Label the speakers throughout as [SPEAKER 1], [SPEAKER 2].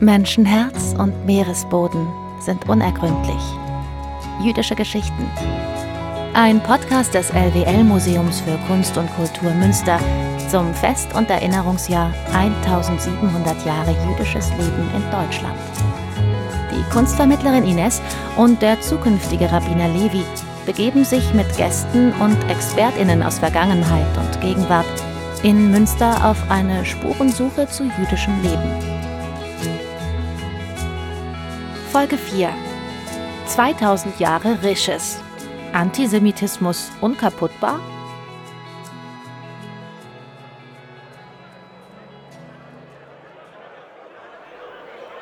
[SPEAKER 1] Menschenherz und Meeresboden sind unergründlich. Jüdische Geschichten. Ein Podcast des LWL-Museums für Kunst und Kultur Münster zum Fest- und Erinnerungsjahr 1700 Jahre jüdisches Leben in Deutschland. Die Kunstvermittlerin Ines und der zukünftige Rabbiner Levi begeben sich mit Gästen und ExpertInnen aus Vergangenheit und Gegenwart in Münster auf eine Spurensuche zu jüdischem Leben. Folge 4 2000 Jahre Risches. Antisemitismus unkaputtbar?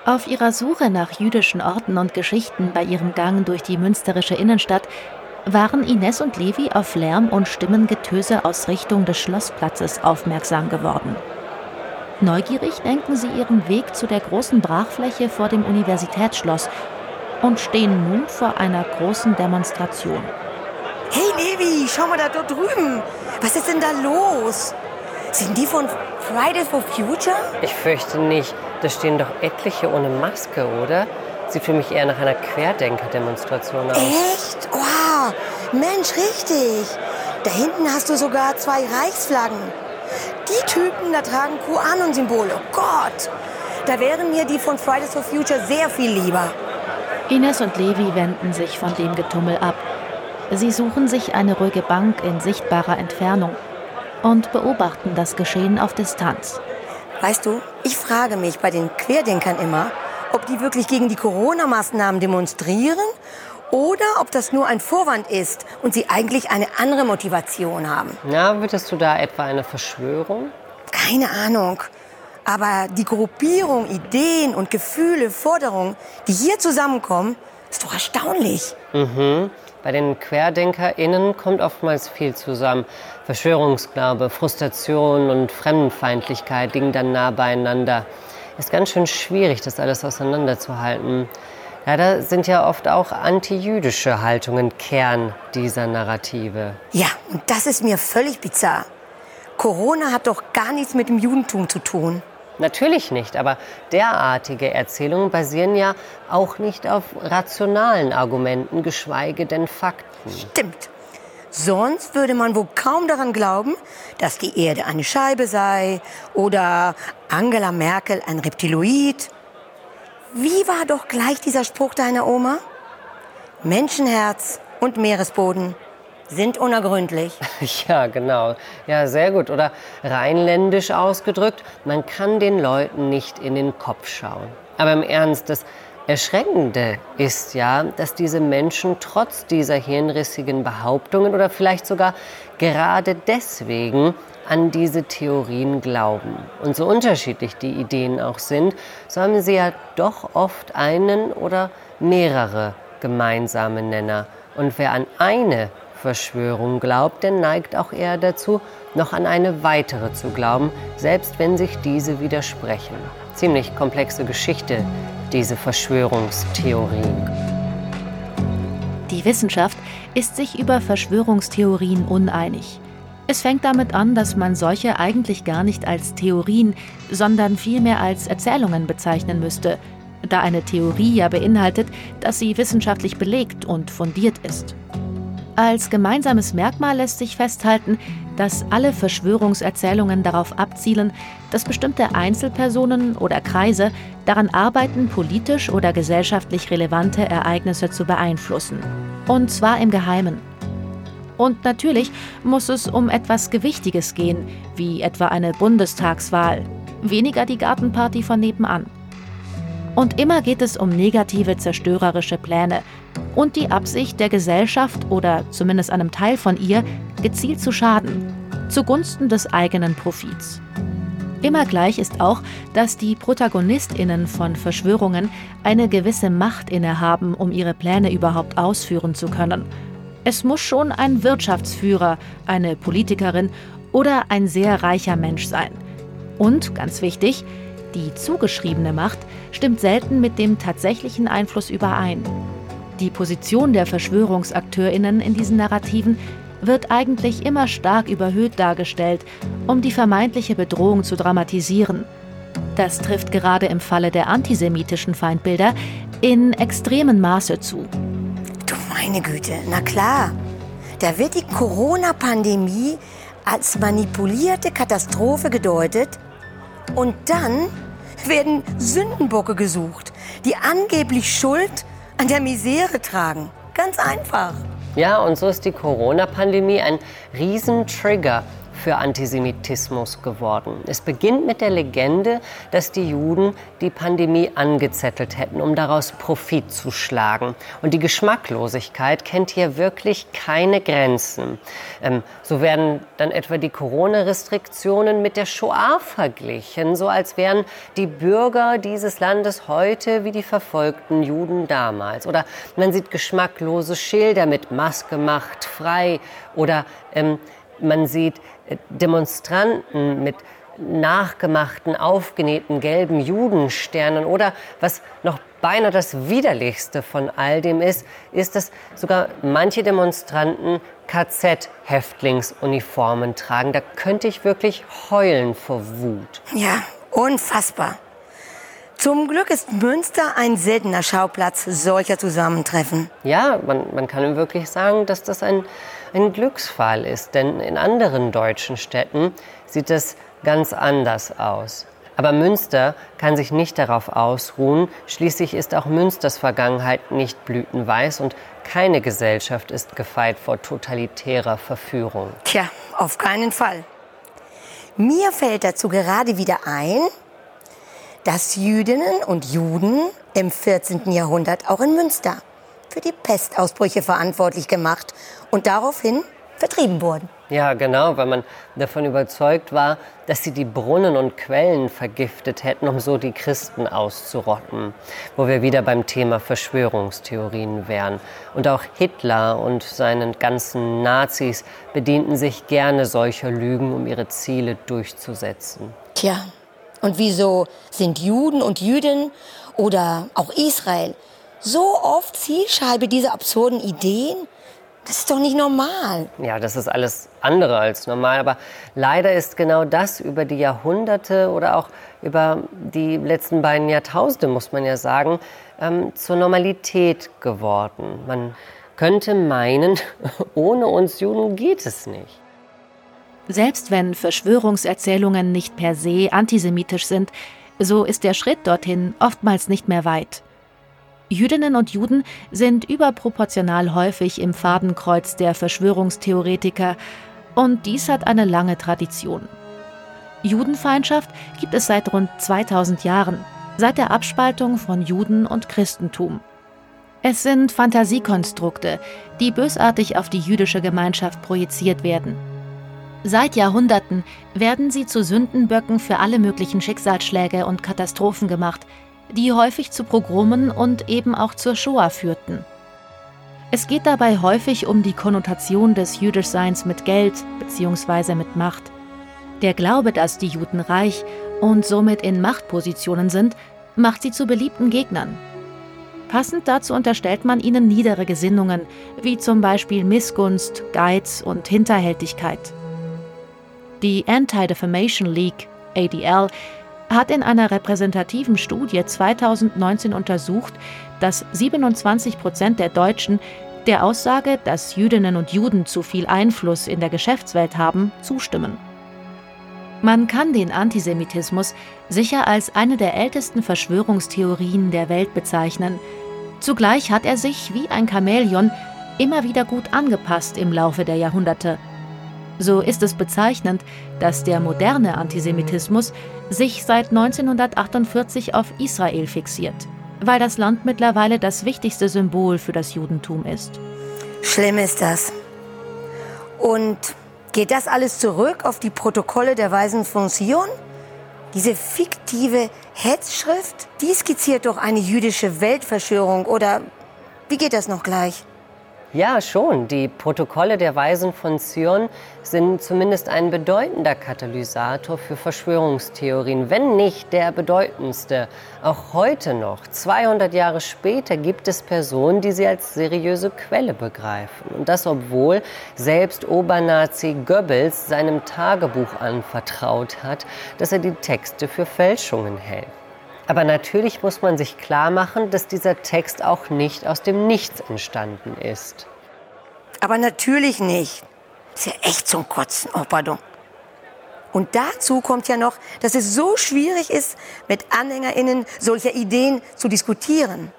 [SPEAKER 1] Auf ihrer Suche nach jüdischen Orten und Geschichten bei ihrem Gang durch die münsterische Innenstadt waren Ines und Levi auf Lärm und Stimmengetöse aus Richtung des Schlossplatzes aufmerksam geworden. Neugierig lenken sie ihren Weg zu der großen Brachfläche vor dem Universitätsschloss und stehen nun vor einer großen Demonstration.
[SPEAKER 2] Hey Levi, schau mal da dort drüben. Was ist denn da los? Sind die von Fridays for Future?
[SPEAKER 3] Ich fürchte nicht. Da stehen doch etliche ohne Maske, oder? Sieht für mich eher nach einer Querdenker-Demonstration aus.
[SPEAKER 2] Echt? Wow, Mensch, richtig. Da hinten hast du sogar zwei Reichsflaggen. Die Typen, da tragen QAnon-Symbole. Oh Gott, da wären mir die von Fridays for Future sehr viel lieber.
[SPEAKER 1] Ines und Levi wenden sich von dem Getummel ab. Sie suchen sich eine ruhige Bank in sichtbarer Entfernung und beobachten das Geschehen auf Distanz.
[SPEAKER 2] Weißt du, ich frage mich bei den Querdenkern immer, ob die wirklich gegen die Corona-Maßnahmen demonstrieren oder ob das nur ein Vorwand ist und sie eigentlich eine andere Motivation haben.
[SPEAKER 3] Na, würdest du da etwa eine Verschwörung?
[SPEAKER 2] Keine Ahnung. Aber die Gruppierung, Ideen und Gefühle, Forderungen, die hier zusammenkommen, ist doch erstaunlich.
[SPEAKER 3] Mhm. Bei den QuerdenkerInnen kommt oftmals viel zusammen. Verschwörungsglaube, Frustration und Fremdenfeindlichkeit liegen dann nah beieinander. Ist ganz schön schwierig, das alles auseinanderzuhalten. Leider sind ja oft auch antijüdische Haltungen Kern dieser Narrative.
[SPEAKER 2] Ja, und das ist mir völlig bizarr. Corona hat doch gar nichts mit dem Judentum zu tun.
[SPEAKER 3] Natürlich nicht, aber derartige Erzählungen basieren ja auch nicht auf rationalen Argumenten, geschweige denn Fakten.
[SPEAKER 2] Stimmt. Sonst würde man wohl kaum daran glauben, dass die Erde eine Scheibe sei oder Angela Merkel ein Reptiloid. Wie war doch gleich dieser Spruch deiner Oma? Menschenherz und Meeresboden sind unergründlich.
[SPEAKER 3] Ja, genau. Ja, sehr gut. Oder rheinländisch ausgedrückt, man kann den Leuten nicht in den Kopf schauen. Aber im Ernst, das Erschreckende ist ja, dass diese Menschen trotz dieser hirnrissigen Behauptungen oder vielleicht sogar gerade deswegen an diese Theorien glauben. Und so unterschiedlich die Ideen auch sind, so haben sie ja doch oft einen oder mehrere gemeinsame Nenner. Und wer an eine Verschwörung glaubt, der neigt auch eher dazu, noch an eine weitere zu glauben, selbst wenn sich diese widersprechen. Ziemlich komplexe Geschichte, diese Verschwörungstheorien.
[SPEAKER 1] Die Wissenschaft ist sich über Verschwörungstheorien uneinig. Es fängt damit an, dass man solche eigentlich gar nicht als Theorien, sondern vielmehr als Erzählungen bezeichnen müsste, da eine Theorie ja beinhaltet, dass sie wissenschaftlich belegt und fundiert ist. Als gemeinsames Merkmal lässt sich festhalten, dass alle Verschwörungserzählungen darauf abzielen, dass bestimmte Einzelpersonen oder Kreise daran arbeiten, politisch oder gesellschaftlich relevante Ereignisse zu beeinflussen. Und zwar im Geheimen. Und natürlich muss es um etwas Gewichtiges gehen, wie etwa eine Bundestagswahl, weniger die Gartenparty von nebenan. Und immer geht es um negative zerstörerische Pläne und die Absicht der Gesellschaft oder zumindest einem Teil von ihr, gezielt zu schaden, zugunsten des eigenen Profits. Immer gleich ist auch, dass die Protagonistinnen von Verschwörungen eine gewisse Macht innehaben, um ihre Pläne überhaupt ausführen zu können. Es muss schon ein Wirtschaftsführer, eine Politikerin oder ein sehr reicher Mensch sein. Und, ganz wichtig, die zugeschriebene Macht stimmt selten mit dem tatsächlichen Einfluss überein. Die Position der Verschwörungsakteurinnen in diesen Narrativen wird eigentlich immer stark überhöht dargestellt, um die vermeintliche Bedrohung zu dramatisieren. das trifft gerade im Falle der antisemitischen Feindbilder in extremem Maße zu.
[SPEAKER 2] Du meine Güte, na klar. Da wird die Corona-Pandemie als manipulierte Katastrophe gedeutet und dann werden Sündenbocke gesucht, die angeblich Schuld an der Misere tragen. Ganz einfach.
[SPEAKER 3] Ja, und so ist die Corona-Pandemie ein Riesentrigger für Antisemitismus geworden. Es beginnt mit der Legende, dass die Juden die Pandemie angezettelt hätten, um daraus Profit zu schlagen. Und die Geschmacklosigkeit kennt hier wirklich keine Grenzen. Ähm, so werden dann etwa die Corona-Restriktionen mit der Shoah verglichen, so als wären die Bürger dieses Landes heute wie die verfolgten Juden damals. Oder man sieht geschmacklose Schilder mit Maske macht frei oder ähm, man sieht Demonstranten mit nachgemachten, aufgenähten gelben Judensternen oder was noch beinahe das widerlichste von all dem ist, ist, dass sogar manche Demonstranten KZ-Häftlingsuniformen tragen. Da könnte ich wirklich heulen vor Wut.
[SPEAKER 2] Ja, unfassbar. Zum Glück ist Münster ein seltener Schauplatz solcher Zusammentreffen.
[SPEAKER 3] Ja, man, man kann wirklich sagen, dass das ein ein Glücksfall ist, denn in anderen deutschen Städten sieht es ganz anders aus. Aber Münster kann sich nicht darauf ausruhen. Schließlich ist auch Münsters Vergangenheit nicht blütenweiß und keine Gesellschaft ist gefeit vor totalitärer Verführung.
[SPEAKER 2] Tja, auf keinen Fall. Mir fällt dazu gerade wieder ein, dass Jüdinnen und Juden im 14. Jahrhundert auch in Münster für die Pestausbrüche verantwortlich gemacht und daraufhin vertrieben wurden.
[SPEAKER 3] Ja, genau, weil man davon überzeugt war, dass sie die Brunnen und Quellen vergiftet hätten, um so die Christen auszurotten. Wo wir wieder beim Thema Verschwörungstheorien wären. Und auch Hitler und seinen ganzen Nazis bedienten sich gerne solcher Lügen, um ihre Ziele durchzusetzen.
[SPEAKER 2] Tja, und wieso sind Juden und Jüdinnen oder auch Israel so oft Zielscheibe dieser absurden Ideen? Das ist doch nicht normal.
[SPEAKER 3] Ja, das ist alles andere als normal. Aber leider ist genau das über die Jahrhunderte oder auch über die letzten beiden Jahrtausende, muss man ja sagen, ähm, zur Normalität geworden. Man könnte meinen, ohne uns Juden geht es nicht.
[SPEAKER 1] Selbst wenn Verschwörungserzählungen nicht per se antisemitisch sind, so ist der Schritt dorthin oftmals nicht mehr weit. Jüdinnen und Juden sind überproportional häufig im Fadenkreuz der Verschwörungstheoretiker und dies hat eine lange Tradition. Judenfeindschaft gibt es seit rund 2000 Jahren, seit der Abspaltung von Juden und Christentum. Es sind Fantasiekonstrukte, die bösartig auf die jüdische Gemeinschaft projiziert werden. Seit Jahrhunderten werden sie zu Sündenböcken für alle möglichen Schicksalsschläge und Katastrophen gemacht, die häufig zu Pogromen und eben auch zur Shoah führten. Es geht dabei häufig um die Konnotation des Jüdischseins mit Geld bzw. mit Macht. Der Glaube, dass die Juden reich und somit in Machtpositionen sind, macht sie zu beliebten Gegnern. Passend dazu unterstellt man ihnen niedere Gesinnungen, wie zum Beispiel Missgunst, Geiz und Hinterhältigkeit. Die Anti-Defamation League, ADL, hat in einer repräsentativen Studie 2019 untersucht, dass 27 Prozent der Deutschen der Aussage, dass Jüdinnen und Juden zu viel Einfluss in der Geschäftswelt haben, zustimmen. Man kann den Antisemitismus sicher als eine der ältesten Verschwörungstheorien der Welt bezeichnen. Zugleich hat er sich wie ein Chamäleon immer wieder gut angepasst im Laufe der Jahrhunderte so ist es bezeichnend, dass der moderne Antisemitismus sich seit 1948 auf Israel fixiert, weil das Land mittlerweile das wichtigste Symbol für das Judentum ist.
[SPEAKER 2] Schlimm ist das. Und geht das alles zurück auf die Protokolle der Weisen von Zion? Diese fiktive Hetzschrift, die skizziert doch eine jüdische Weltverschwörung oder wie geht das noch gleich?
[SPEAKER 3] Ja, schon. Die Protokolle der Weisen von Zion sind zumindest ein bedeutender Katalysator für Verschwörungstheorien, wenn nicht der bedeutendste. Auch heute noch, 200 Jahre später, gibt es Personen, die sie als seriöse Quelle begreifen. Und das, obwohl selbst Obernazi Goebbels seinem Tagebuch anvertraut hat, dass er die Texte für Fälschungen hält. Aber natürlich muss man sich klar machen, dass dieser Text auch nicht aus dem Nichts entstanden ist.
[SPEAKER 2] Aber natürlich nicht. Ist ja echt zum Kotzen, oh pardon. Und dazu kommt ja noch, dass es so schwierig ist, mit AnhängerInnen solcher Ideen zu diskutieren.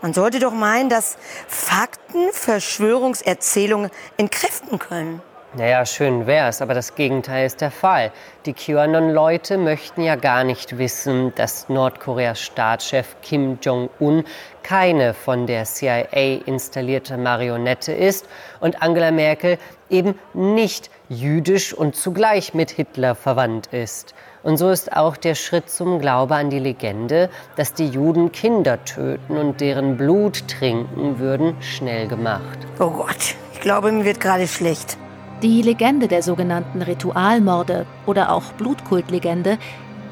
[SPEAKER 2] Man sollte doch meinen, dass Fakten Verschwörungserzählungen entkräften können.
[SPEAKER 3] Naja, schön wär's, aber das Gegenteil ist der Fall. Die QAnon-Leute möchten ja gar nicht wissen, dass Nordkoreas Staatschef Kim Jong-un keine von der CIA installierte Marionette ist und Angela Merkel eben nicht jüdisch und zugleich mit Hitler verwandt ist. Und so ist auch der Schritt zum Glaube an die Legende, dass die Juden Kinder töten und deren Blut trinken würden, schnell gemacht.
[SPEAKER 2] Oh Gott, ich glaube, mir wird gerade schlecht.
[SPEAKER 1] Die Legende der sogenannten Ritualmorde oder auch Blutkultlegende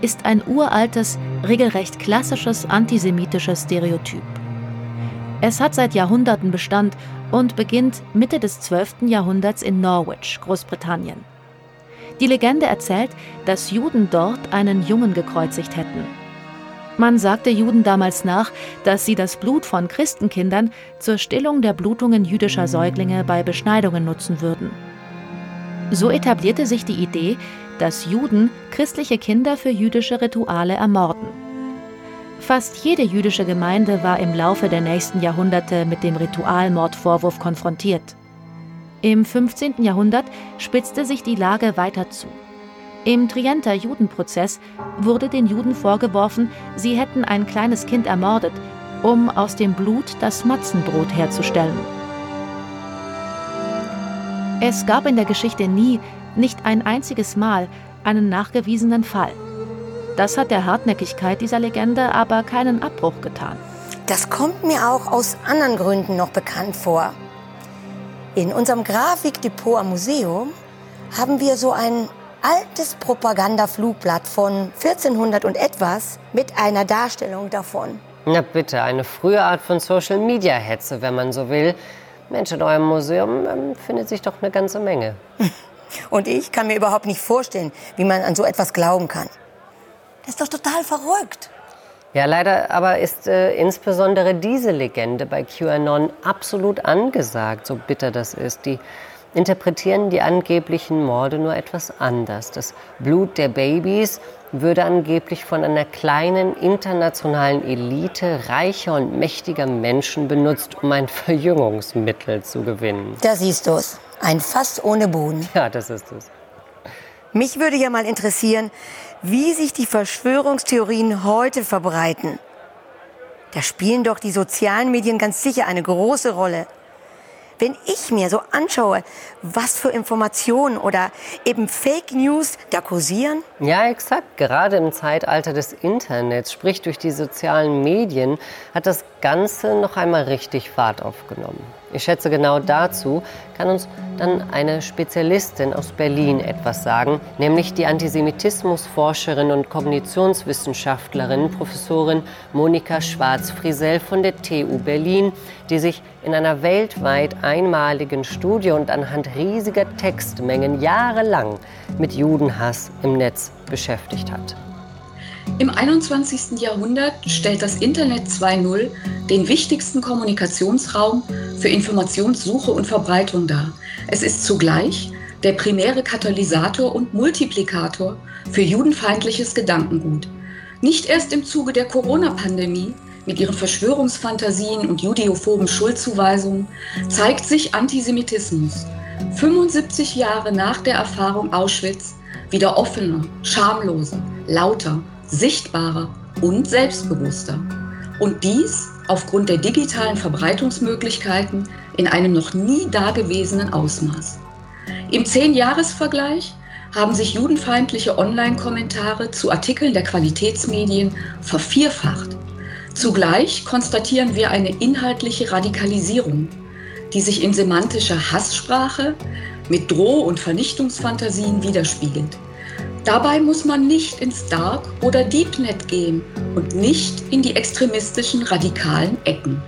[SPEAKER 1] ist ein uraltes, regelrecht klassisches antisemitisches Stereotyp. Es hat seit Jahrhunderten Bestand und beginnt Mitte des 12. Jahrhunderts in Norwich, Großbritannien. Die Legende erzählt, dass Juden dort einen Jungen gekreuzigt hätten. Man sagte Juden damals nach, dass sie das Blut von Christenkindern zur Stillung der Blutungen jüdischer Säuglinge bei Beschneidungen nutzen würden. So etablierte sich die Idee, dass Juden christliche Kinder für jüdische Rituale ermorden. Fast jede jüdische Gemeinde war im Laufe der nächsten Jahrhunderte mit dem Ritualmordvorwurf konfrontiert. Im 15. Jahrhundert spitzte sich die Lage weiter zu. Im Trienter Judenprozess wurde den Juden vorgeworfen, sie hätten ein kleines Kind ermordet, um aus dem Blut das Matzenbrot herzustellen. Es gab in der Geschichte nie, nicht ein einziges Mal, einen nachgewiesenen Fall. Das hat der Hartnäckigkeit dieser Legende aber keinen Abbruch getan.
[SPEAKER 2] Das kommt mir auch aus anderen Gründen noch bekannt vor. In unserem Grafikdepot am Museum haben wir so ein altes Propagandaflugblatt von 1400 und etwas mit einer Darstellung davon.
[SPEAKER 3] Na bitte, eine frühe Art von Social-Media-Hetze, wenn man so will. Mensch, in eurem Museum ähm, findet sich doch eine ganze Menge.
[SPEAKER 2] Und ich kann mir überhaupt nicht vorstellen, wie man an so etwas glauben kann. Das ist doch total verrückt.
[SPEAKER 3] Ja, leider aber ist äh, insbesondere diese Legende bei QAnon absolut angesagt, so bitter das ist. Die interpretieren die angeblichen Morde nur etwas anders. Das Blut der Babys würde angeblich von einer kleinen internationalen Elite reicher und mächtiger Menschen benutzt, um ein Verjüngungsmittel zu gewinnen.
[SPEAKER 2] Da siehst du es. Ein Fass ohne Boden.
[SPEAKER 3] Ja, das ist es.
[SPEAKER 2] Mich würde ja mal interessieren, wie sich die Verschwörungstheorien heute verbreiten. Da spielen doch die sozialen Medien ganz sicher eine große Rolle wenn ich mir so anschaue, was für Informationen oder eben Fake News da kursieren?
[SPEAKER 3] Ja, exakt. Gerade im Zeitalter des Internets, sprich durch die sozialen Medien, hat das Ganze noch einmal richtig Fahrt aufgenommen. Ich schätze, genau dazu kann uns dann eine Spezialistin aus Berlin etwas sagen, nämlich die Antisemitismusforscherin und Kognitionswissenschaftlerin Professorin Monika Schwarz-Friesel von der TU Berlin, die sich in einer weltweit einmaligen Studie und anhand riesiger Textmengen jahrelang mit Judenhass im Netz beschäftigt hat.
[SPEAKER 4] Im 21. Jahrhundert stellt das Internet 2.0 den wichtigsten Kommunikationsraum für Informationssuche und Verbreitung dar. Es ist zugleich der primäre Katalysator und Multiplikator für judenfeindliches Gedankengut. Nicht erst im Zuge der Corona-Pandemie mit ihren Verschwörungsfantasien und judeophoben Schuldzuweisungen zeigt sich Antisemitismus 75 Jahre nach der Erfahrung Auschwitz wieder offener, schamloser, lauter sichtbarer und selbstbewusster. Und dies aufgrund der digitalen Verbreitungsmöglichkeiten in einem noch nie dagewesenen Ausmaß. Im Zehn-Jahres-Vergleich haben sich judenfeindliche Online-Kommentare zu Artikeln der Qualitätsmedien vervierfacht. Zugleich konstatieren wir eine inhaltliche Radikalisierung. die sich in semantischer Hasssprache mit Droh- und Vernichtungsfantasien widerspiegelt. Dabei muss man nicht ins Dark- oder Deepnet gehen und nicht in die extremistischen radikalen Ecken.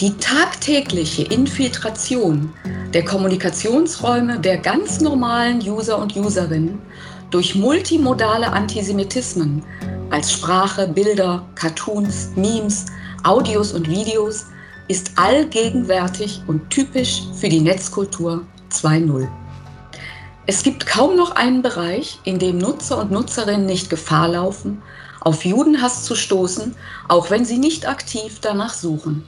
[SPEAKER 4] Die tagtägliche Infiltration der Kommunikationsräume der ganz normalen User und Userinnen durch multimodale Antisemitismen als Sprache, Bilder, Cartoons, Memes, Audios und Videos ist allgegenwärtig und typisch für die Netzkultur 2.0. Es gibt kaum noch einen Bereich, in dem Nutzer und Nutzerinnen nicht Gefahr laufen, auf Judenhass zu stoßen, auch wenn sie nicht aktiv danach suchen.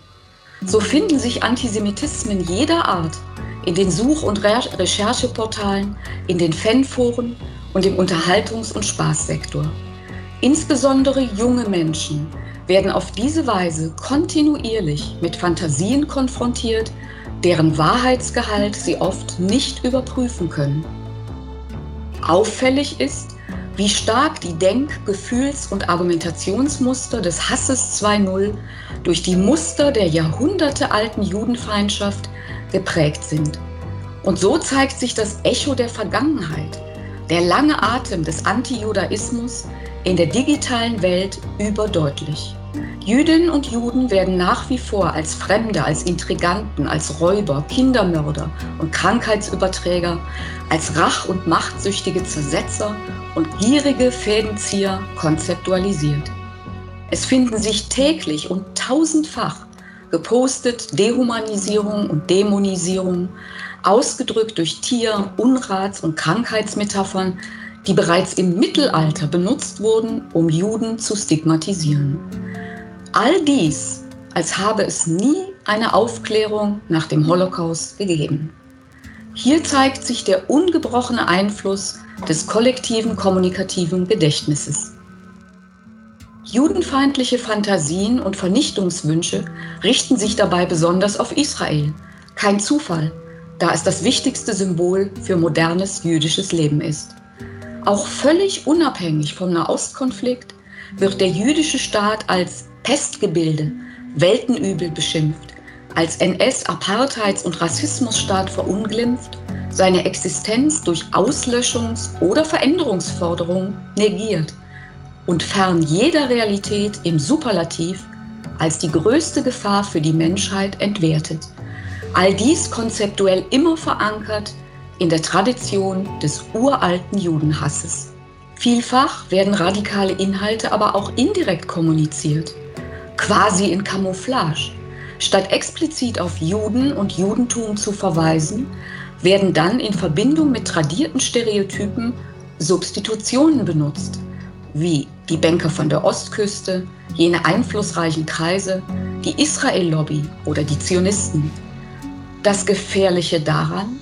[SPEAKER 4] So finden sich Antisemitismen jeder Art in den Such- und Re Rechercheportalen, in den Fanforen und im Unterhaltungs- und Spaßsektor. Insbesondere junge Menschen werden auf diese Weise kontinuierlich mit Fantasien konfrontiert, deren Wahrheitsgehalt sie oft nicht überprüfen können. Auffällig ist, wie stark die Denk-, Gefühls- und Argumentationsmuster des Hasses 2.0 durch die Muster der jahrhundertealten Judenfeindschaft geprägt sind. Und so zeigt sich das Echo der Vergangenheit, der lange Atem des Antijudaismus in der digitalen Welt überdeutlich. Jüdinnen und Juden werden nach wie vor als Fremde, als Intriganten, als Räuber, Kindermörder und Krankheitsüberträger, als rach- und machtsüchtige Zersetzer und gierige Fädenzieher konzeptualisiert. Es finden sich täglich und tausendfach gepostet Dehumanisierung und Dämonisierung, ausgedrückt durch Tier-, Unrats- und Krankheitsmetaphern, die bereits im Mittelalter benutzt wurden, um Juden zu stigmatisieren. All dies, als habe es nie eine Aufklärung nach dem Holocaust gegeben. Hier zeigt sich der ungebrochene Einfluss des kollektiven kommunikativen Gedächtnisses. Judenfeindliche Fantasien und Vernichtungswünsche richten sich dabei besonders auf Israel. Kein Zufall, da es das wichtigste Symbol für modernes jüdisches Leben ist. Auch völlig unabhängig vom Nahostkonflikt wird der jüdische Staat als Pestgebilde, Weltenübel beschimpft, als NS-Apartheids- und Rassismusstaat verunglimpft, seine Existenz durch Auslöschungs- oder Veränderungsforderungen negiert und fern jeder Realität im Superlativ als die größte Gefahr für die Menschheit entwertet. All dies konzeptuell immer verankert in der Tradition des uralten Judenhasses. Vielfach werden radikale Inhalte aber auch indirekt kommuniziert quasi in Camouflage. Statt explizit auf Juden und Judentum zu verweisen, werden dann in Verbindung mit tradierten Stereotypen Substitutionen benutzt, wie die Banker von der Ostküste, jene einflussreichen Kreise, die Israel-Lobby oder die Zionisten. Das Gefährliche daran,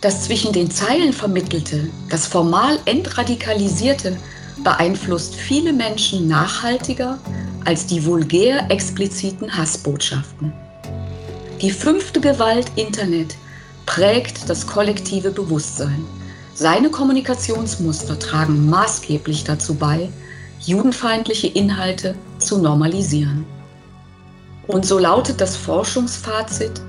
[SPEAKER 4] das zwischen den Zeilen vermittelte, das formal entradikalisierte, beeinflusst viele Menschen nachhaltiger als die vulgär expliziten Hassbotschaften. Die fünfte Gewalt Internet prägt das kollektive Bewusstsein. Seine Kommunikationsmuster tragen maßgeblich dazu bei, judenfeindliche Inhalte zu normalisieren. Und so lautet das Forschungsfazit,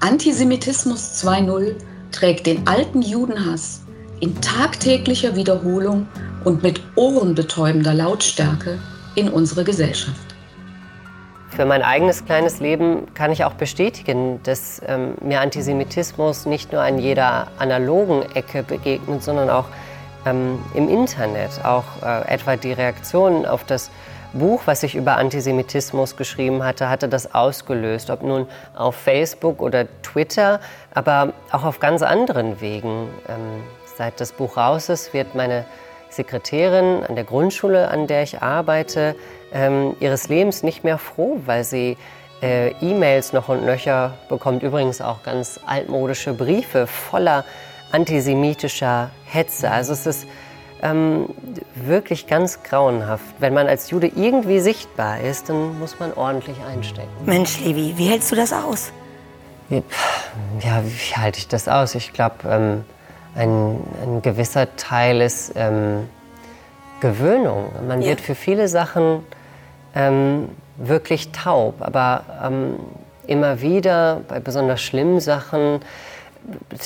[SPEAKER 4] Antisemitismus 2.0 trägt den alten Judenhass in tagtäglicher Wiederholung und mit ohrenbetäubender Lautstärke in unsere Gesellschaft.
[SPEAKER 3] Für mein eigenes kleines Leben kann ich auch bestätigen, dass ähm, mir Antisemitismus nicht nur an jeder analogen Ecke begegnet, sondern auch ähm, im Internet. Auch äh, etwa die Reaktionen auf das Buch, was ich über Antisemitismus geschrieben hatte, hatte das ausgelöst. Ob nun auf Facebook oder Twitter, aber auch auf ganz anderen Wegen. Ähm, seit das Buch raus ist, wird meine Sekretärin an der Grundschule, an der ich arbeite, ähm, ihres Lebens nicht mehr froh, weil sie äh, E-Mails noch und nöcher bekommt. Übrigens auch ganz altmodische Briefe voller antisemitischer Hetze. Also es ist ähm, wirklich ganz grauenhaft. Wenn man als Jude irgendwie sichtbar ist, dann muss man ordentlich einstecken.
[SPEAKER 2] Mensch, Levi, wie hältst du das aus?
[SPEAKER 3] Ja, wie halte ich das aus? Ich glaube, ähm, ein, ein gewisser Teil ist ähm, Gewöhnung. Man ja. wird für viele Sachen ähm, wirklich taub. Aber ähm, immer wieder bei besonders schlimmen Sachen,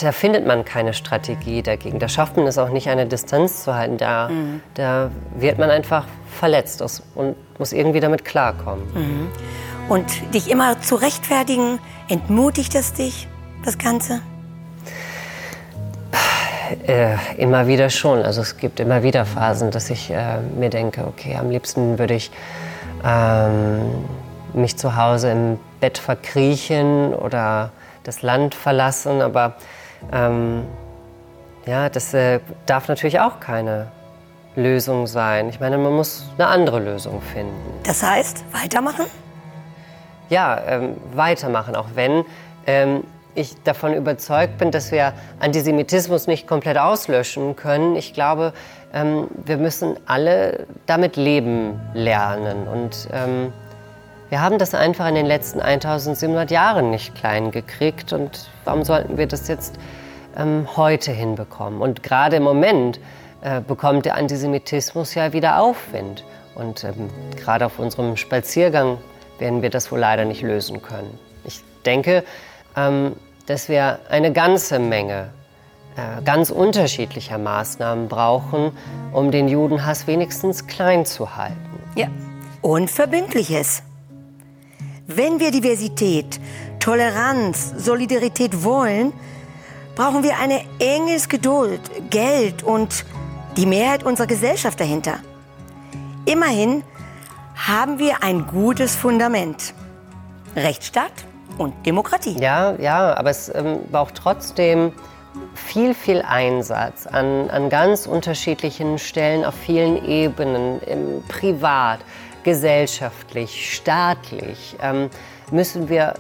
[SPEAKER 3] da findet man keine Strategie dagegen. Da schafft man es auch nicht, eine Distanz zu halten. Da, mhm. da wird man einfach verletzt und muss irgendwie damit klarkommen. Mhm.
[SPEAKER 2] Und dich immer zu rechtfertigen, entmutigt es dich, das Ganze?
[SPEAKER 3] Äh, immer wieder schon. Also es gibt immer wieder Phasen, dass ich äh, mir denke, okay, am liebsten würde ich ähm, mich zu Hause im Bett verkriechen oder das Land verlassen. Aber ähm, ja, das äh, darf natürlich auch keine Lösung sein. Ich meine, man muss eine andere Lösung finden.
[SPEAKER 2] Das heißt, weitermachen?
[SPEAKER 3] Ja, ähm, weitermachen, auch wenn ähm, ich davon überzeugt bin, dass wir Antisemitismus nicht komplett auslöschen können. Ich glaube, ähm, wir müssen alle damit leben lernen. Und ähm, wir haben das einfach in den letzten 1700 Jahren nicht klein gekriegt. Und warum sollten wir das jetzt ähm, heute hinbekommen? Und gerade im Moment äh, bekommt der Antisemitismus ja wieder Aufwind. Und ähm, gerade auf unserem Spaziergang werden wir das wohl leider nicht lösen können. Ich denke, ähm, dass wir eine ganze Menge äh, ganz unterschiedlicher Maßnahmen brauchen, um den Judenhass wenigstens klein zu halten.
[SPEAKER 2] Ja, und Verbindliches. Wenn wir Diversität, Toleranz, Solidarität wollen, brauchen wir eine enges Geduld, Geld und die Mehrheit unserer Gesellschaft dahinter. Immerhin haben wir ein gutes Fundament. Rechtsstaat und Demokratie.
[SPEAKER 3] Ja, ja, aber es ähm, braucht trotzdem viel, viel Einsatz an, an ganz unterschiedlichen Stellen auf vielen Ebenen, im privat, gesellschaftlich, staatlich, ähm, müssen wir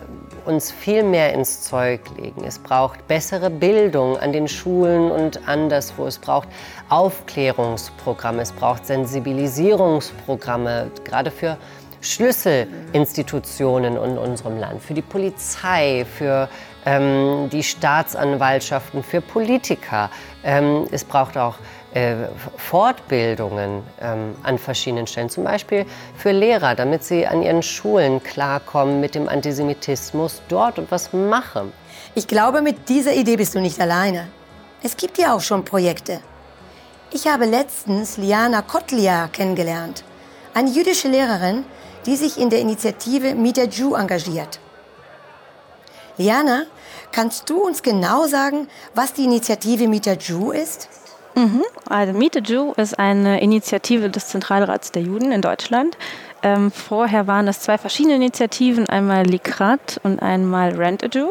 [SPEAKER 3] uns viel mehr ins Zeug legen. Es braucht bessere Bildung an den Schulen und anderswo. Es braucht Aufklärungsprogramme, es braucht Sensibilisierungsprogramme, gerade für Schlüsselinstitutionen in unserem Land, für die Polizei, für ähm, die Staatsanwaltschaften, für Politiker. Ähm, es braucht auch äh, Fortbildungen ähm, an verschiedenen Stellen, zum Beispiel für Lehrer, damit sie an ihren Schulen klarkommen mit dem Antisemitismus dort und was machen.
[SPEAKER 2] Ich glaube, mit dieser Idee bist du nicht alleine. Es gibt ja auch schon Projekte. Ich habe letztens Liana Kotlia kennengelernt, eine jüdische Lehrerin, die sich in der Initiative Meet a Jew engagiert. Liana, kannst du uns genau sagen, was die Initiative Meet a Jew ist?
[SPEAKER 5] Mhm. Also Meet a Jew ist eine Initiative des Zentralrats der Juden in Deutschland. Ähm, vorher waren es zwei verschiedene Initiativen, einmal Likrat und einmal Rent a Jew,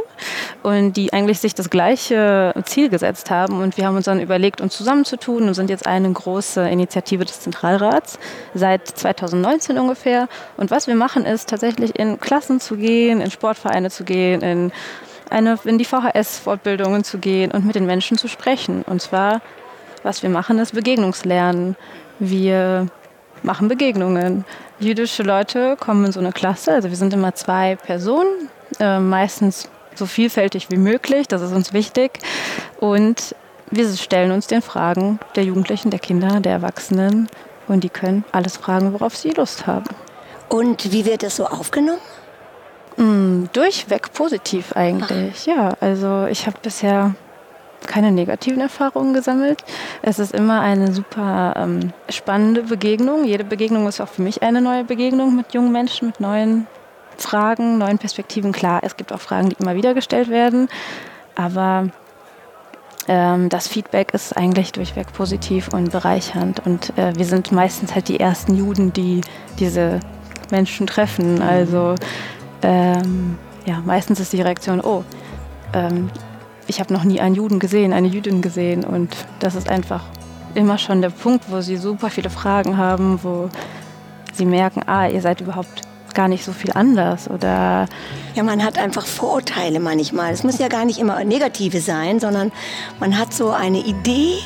[SPEAKER 5] und die eigentlich sich das gleiche Ziel gesetzt haben. Und wir haben uns dann überlegt, uns zusammenzutun und sind jetzt eine große Initiative des Zentralrats seit 2019 ungefähr. Und was wir machen, ist tatsächlich in Klassen zu gehen, in Sportvereine zu gehen, in eine, in die VHS-Fortbildungen zu gehen und mit den Menschen zu sprechen. Und zwar was wir machen, ist Begegnungslernen. Wir machen Begegnungen. Jüdische Leute kommen in so eine Klasse, also wir sind immer zwei Personen, äh, meistens so vielfältig wie möglich, das ist uns wichtig. Und wir stellen uns den Fragen der Jugendlichen, der Kinder, der Erwachsenen und die können alles fragen, worauf sie Lust haben.
[SPEAKER 2] Und wie wird das so aufgenommen?
[SPEAKER 5] Mm, durchweg positiv eigentlich, Ach. ja. Also ich habe bisher keine negativen Erfahrungen gesammelt. Es ist immer eine super ähm, spannende Begegnung. Jede Begegnung ist auch für mich eine neue Begegnung mit jungen Menschen, mit neuen Fragen, neuen Perspektiven. Klar, es gibt auch Fragen, die immer wieder gestellt werden, aber ähm, das Feedback ist eigentlich durchweg positiv und bereichernd. Und äh, wir sind meistens halt die ersten Juden, die diese Menschen treffen. Also ähm, ja, meistens ist die Reaktion, oh, ähm, ich habe noch nie einen Juden gesehen, eine Jüdin gesehen. Und das ist einfach immer schon der Punkt, wo sie super viele Fragen haben, wo sie merken, ah, ihr seid überhaupt gar nicht so viel anders oder
[SPEAKER 2] ja, man hat einfach Vorurteile manchmal. Es muss ja gar nicht immer negative sein, sondern man hat so eine Idee,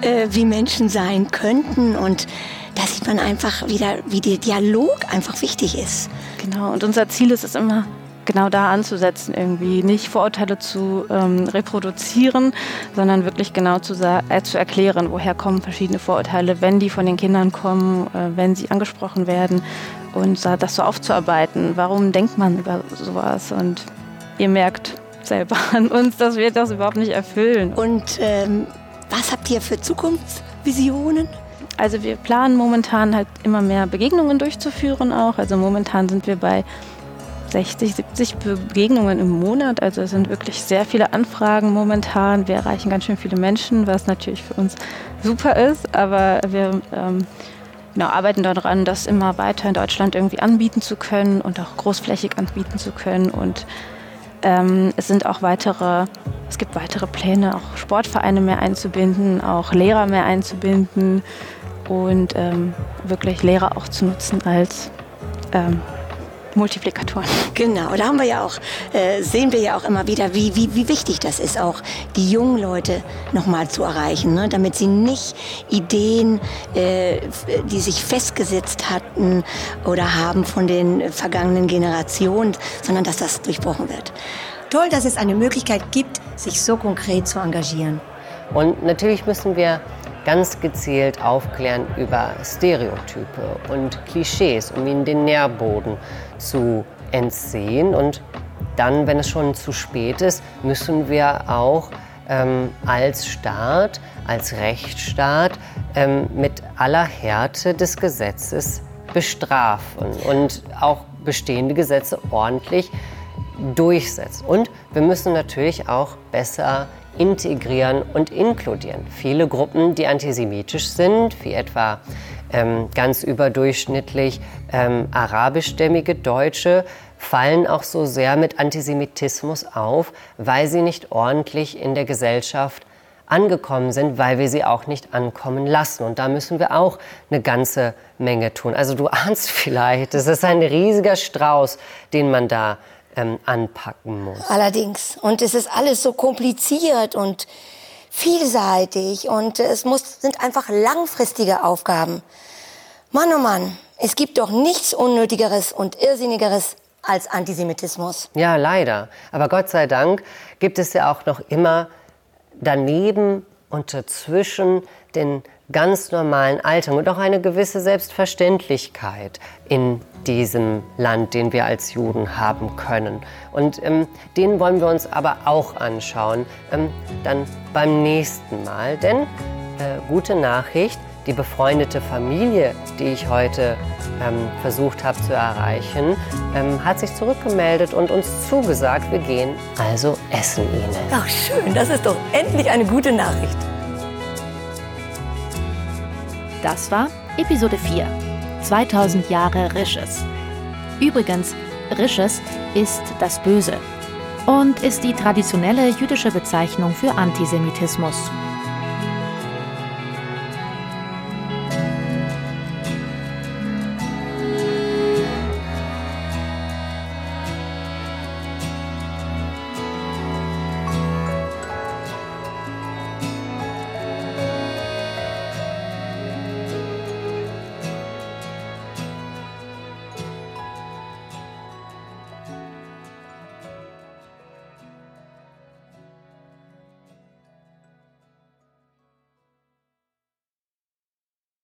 [SPEAKER 2] äh, wie Menschen sein könnten und da sieht man einfach wieder, wie der Dialog einfach wichtig ist.
[SPEAKER 5] Genau. Und unser Ziel ist es immer genau da anzusetzen, irgendwie nicht Vorurteile zu ähm, reproduzieren, sondern wirklich genau zu, äh, zu erklären, woher kommen verschiedene Vorurteile, wenn die von den Kindern kommen, äh, wenn sie angesprochen werden und das so aufzuarbeiten. Warum denkt man über sowas? Und ihr merkt selber an uns, dass wir das überhaupt nicht erfüllen.
[SPEAKER 2] Und ähm, was habt ihr für Zukunftsvisionen?
[SPEAKER 5] Also wir planen momentan halt immer mehr Begegnungen durchzuführen auch. Also momentan sind wir bei 60, 70 Begegnungen im Monat. Also es sind wirklich sehr viele Anfragen momentan. Wir erreichen ganz schön viele Menschen, was natürlich für uns super ist. Aber wir ähm, genau, arbeiten daran, das immer weiter in Deutschland irgendwie anbieten zu können und auch großflächig anbieten zu können. Und ähm, es sind auch weitere, es gibt weitere Pläne, auch Sportvereine mehr einzubinden, auch Lehrer mehr einzubinden und ähm, wirklich Lehrer auch zu nutzen als ähm, Multiplikatoren.
[SPEAKER 2] Genau, da haben wir ja auch, äh, sehen wir ja auch immer wieder, wie, wie, wie wichtig das ist, auch die jungen Leute nochmal zu erreichen, ne? damit sie nicht Ideen, äh, die sich festgesetzt hatten oder haben von den vergangenen Generationen, sondern dass das durchbrochen wird. Toll, dass es eine Möglichkeit gibt, sich so konkret zu engagieren.
[SPEAKER 3] Und natürlich müssen wir ganz gezielt aufklären über Stereotype und Klischees, um ihnen den Nährboden zu entziehen. Und dann, wenn es schon zu spät ist, müssen wir auch ähm, als Staat, als Rechtsstaat ähm, mit aller Härte des Gesetzes bestrafen und auch bestehende Gesetze ordentlich durchsetzen. Und wir müssen natürlich auch besser integrieren und inkludieren. Viele Gruppen, die antisemitisch sind, wie etwa ähm, ganz überdurchschnittlich ähm, arabischstämmige Deutsche, fallen auch so sehr mit Antisemitismus auf, weil sie nicht ordentlich in der Gesellschaft angekommen sind, weil wir sie auch nicht ankommen lassen. Und da müssen wir auch eine ganze Menge tun. Also du ahnst vielleicht, es ist ein riesiger Strauß, den man da ähm, anpacken muss.
[SPEAKER 2] Allerdings. Und es ist alles so kompliziert und vielseitig und es muss, sind einfach langfristige Aufgaben. Mann, oh Mann, es gibt doch nichts Unnötigeres und Irrsinnigeres als Antisemitismus.
[SPEAKER 3] Ja, leider. Aber Gott sei Dank gibt es ja auch noch immer daneben und dazwischen den ganz normalen Alltag und auch eine gewisse Selbstverständlichkeit in diesem Land, den wir als Juden haben können. Und ähm, den wollen wir uns aber auch anschauen, ähm, dann beim nächsten Mal. Denn, äh, gute Nachricht, die befreundete Familie, die ich heute ähm, versucht habe zu erreichen, ähm, hat sich zurückgemeldet und uns zugesagt, wir gehen also essen ihnen.
[SPEAKER 2] Ach schön, das ist doch endlich eine gute Nachricht.
[SPEAKER 1] Das war Episode 4. 2000 Jahre Risches. Übrigens, Risches ist das Böse und ist die traditionelle jüdische Bezeichnung für Antisemitismus.